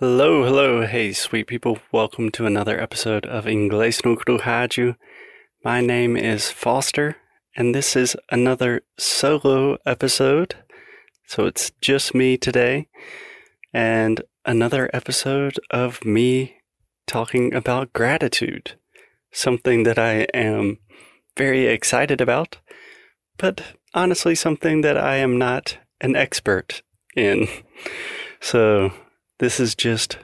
Hello, hello, hey, sweet people. Welcome to another episode of Inglês no Rádio. My name is Foster, and this is another solo episode. So it's just me today, and another episode of me talking about gratitude, something that I am very excited about, but honestly, something that I am not an expert in. So this is just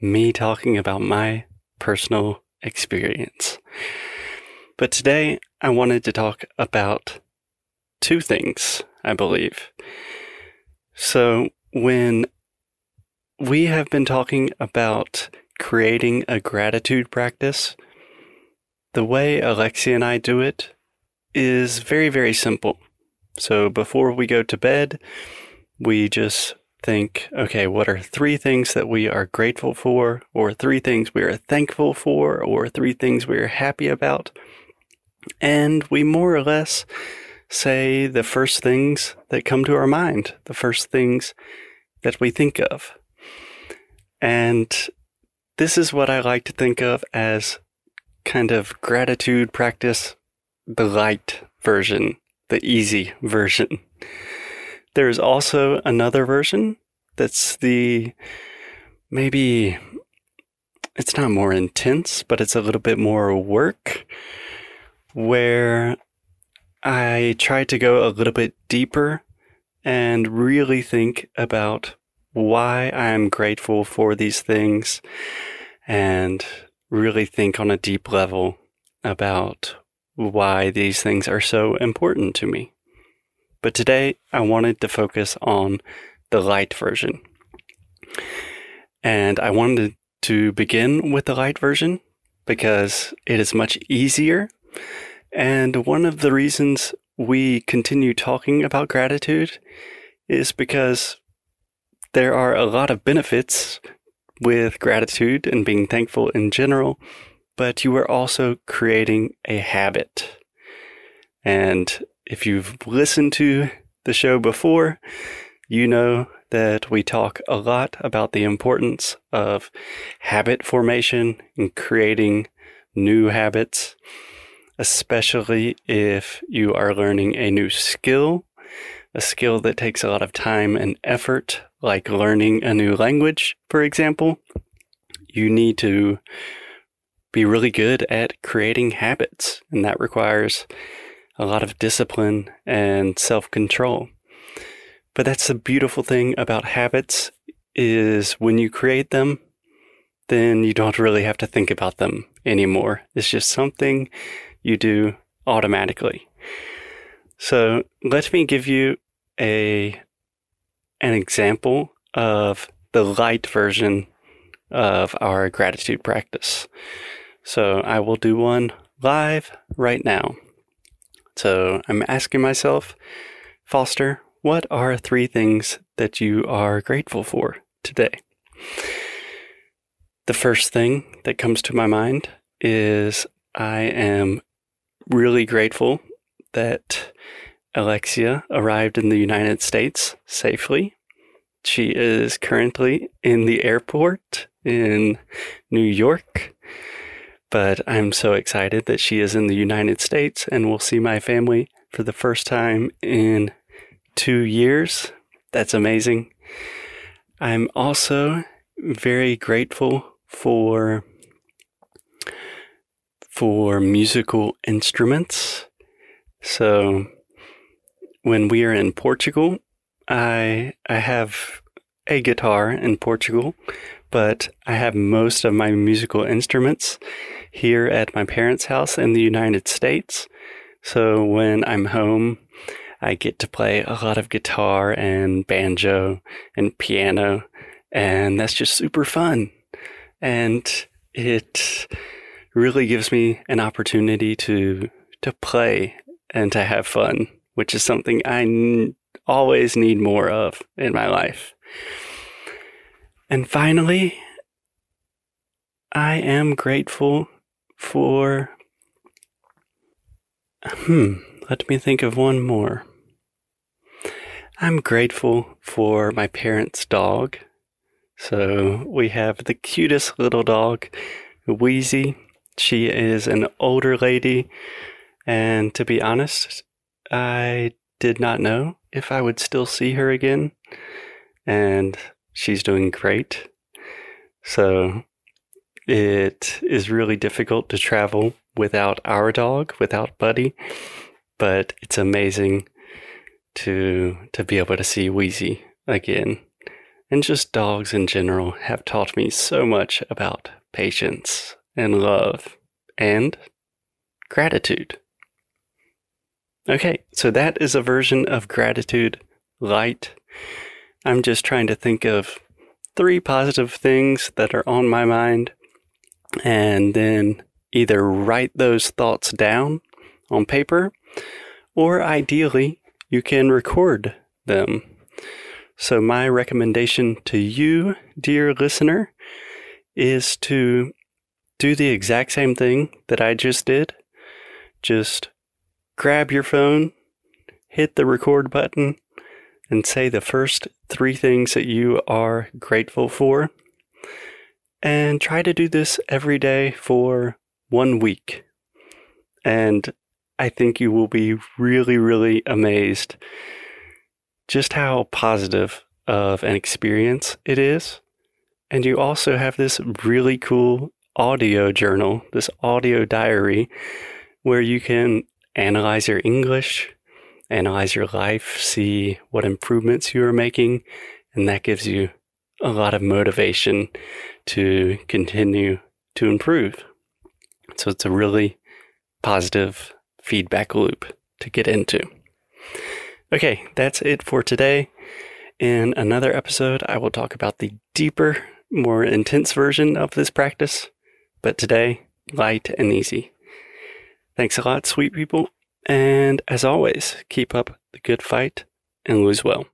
me talking about my personal experience. But today I wanted to talk about two things, I believe. So when we have been talking about creating a gratitude practice, the way Alexia and I do it is very, very simple. So before we go to bed, we just think, okay, what are three things that we are grateful for, or three things we are thankful for, or three things we are happy about? And we more or less say the first things that come to our mind, the first things that we think of. And this is what I like to think of as kind of gratitude practice, the light version, the easy version. There's also another version that's the maybe it's not more intense, but it's a little bit more work where I try to go a little bit deeper and really think about why I'm grateful for these things and really think on a deep level about why these things are so important to me. But today I wanted to focus on the light version. And I wanted to begin with the light version because it is much easier. And one of the reasons we continue talking about gratitude is because there are a lot of benefits with gratitude and being thankful in general, but you are also creating a habit. And if you've listened to the show before, you know that we talk a lot about the importance of habit formation and creating new habits, especially if you are learning a new skill, a skill that takes a lot of time and effort, like learning a new language, for example. You need to be really good at creating habits, and that requires a lot of discipline and self control. But that's the beautiful thing about habits is when you create them, then you don't really have to think about them anymore. It's just something you do automatically. So let me give you a an example of the light version of our gratitude practice. So I will do one live right now. So I'm asking myself, Foster, what are three things that you are grateful for today? The first thing that comes to my mind is I am really grateful that Alexia arrived in the United States safely. She is currently in the airport in New York, but I'm so excited that she is in the United States and will see my family for the first time in two years. That's amazing. I'm also very grateful for for musical instruments. So when we are in Portugal, I I have a guitar in Portugal, but I have most of my musical instruments here at my parents' house in the United States. So when I'm home, I get to play a lot of guitar and banjo and piano, and that's just super fun. And it really gives me an opportunity to to play and to have fun, which is something I n- always need more of in my life. And finally, I am grateful for hmm, let me think of one more. I'm grateful for my parents' dog. So we have the cutest little dog, Wheezy. She is an older lady, and to be honest, I did not know if I would still see her again, and she's doing great. So it is really difficult to travel without our dog, without Buddy, but it's amazing to to be able to see Wheezy again. And just dogs in general have taught me so much about patience and love and gratitude. Okay, so that is a version of gratitude light. I'm just trying to think of three positive things that are on my mind and then either write those thoughts down on paper or ideally you can record them. So, my recommendation to you, dear listener, is to do the exact same thing that I just did. Just grab your phone, hit the record button, and say the first three things that you are grateful for. And try to do this every day for one week. And I think you will be really, really amazed just how positive of an experience it is. And you also have this really cool audio journal, this audio diary, where you can analyze your English, analyze your life, see what improvements you are making, and that gives you a lot of motivation to continue to improve. So it's a really positive feedback loop to get into. Okay, that's it for today. In another episode, I will talk about the deeper, more intense version of this practice, but today, light and easy. Thanks a lot, sweet people, and as always, keep up the good fight and lose well.